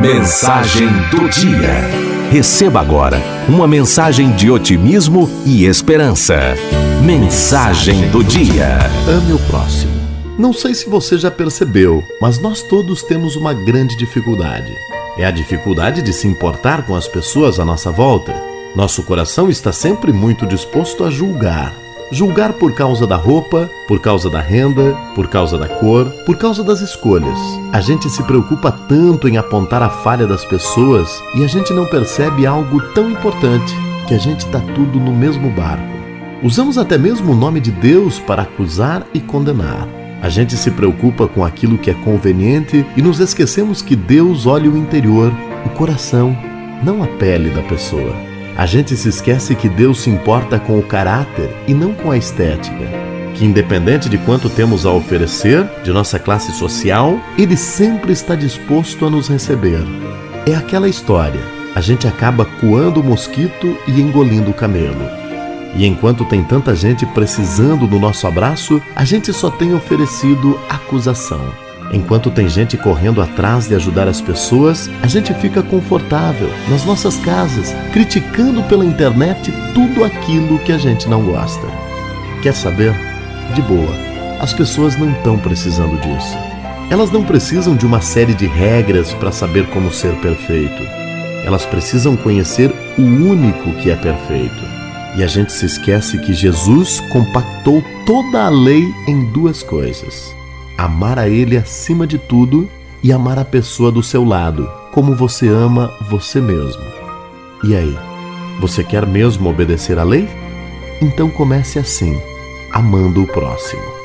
Mensagem do dia. Receba agora uma mensagem de otimismo e esperança. Mensagem do dia. Ame o próximo. Não sei se você já percebeu, mas nós todos temos uma grande dificuldade. É a dificuldade de se importar com as pessoas à nossa volta. Nosso coração está sempre muito disposto a julgar, Julgar por causa da roupa, por causa da renda, por causa da cor, por causa das escolhas. A gente se preocupa tanto em apontar a falha das pessoas e a gente não percebe algo tão importante: que a gente está tudo no mesmo barco. Usamos até mesmo o nome de Deus para acusar e condenar. A gente se preocupa com aquilo que é conveniente e nos esquecemos que Deus olha o interior, o coração, não a pele da pessoa. A gente se esquece que Deus se importa com o caráter e não com a estética. Que, independente de quanto temos a oferecer, de nossa classe social, Ele sempre está disposto a nos receber. É aquela história: a gente acaba coando o mosquito e engolindo o camelo. E enquanto tem tanta gente precisando do nosso abraço, a gente só tem oferecido acusação. Enquanto tem gente correndo atrás de ajudar as pessoas, a gente fica confortável nas nossas casas, criticando pela internet tudo aquilo que a gente não gosta. Quer saber? De boa, as pessoas não estão precisando disso. Elas não precisam de uma série de regras para saber como ser perfeito. Elas precisam conhecer o único que é perfeito. E a gente se esquece que Jesus compactou toda a lei em duas coisas amar a Ele acima de tudo e amar a pessoa do seu lado, como você ama você mesmo. E aí, você quer mesmo obedecer à lei? Então comece assim, amando o próximo.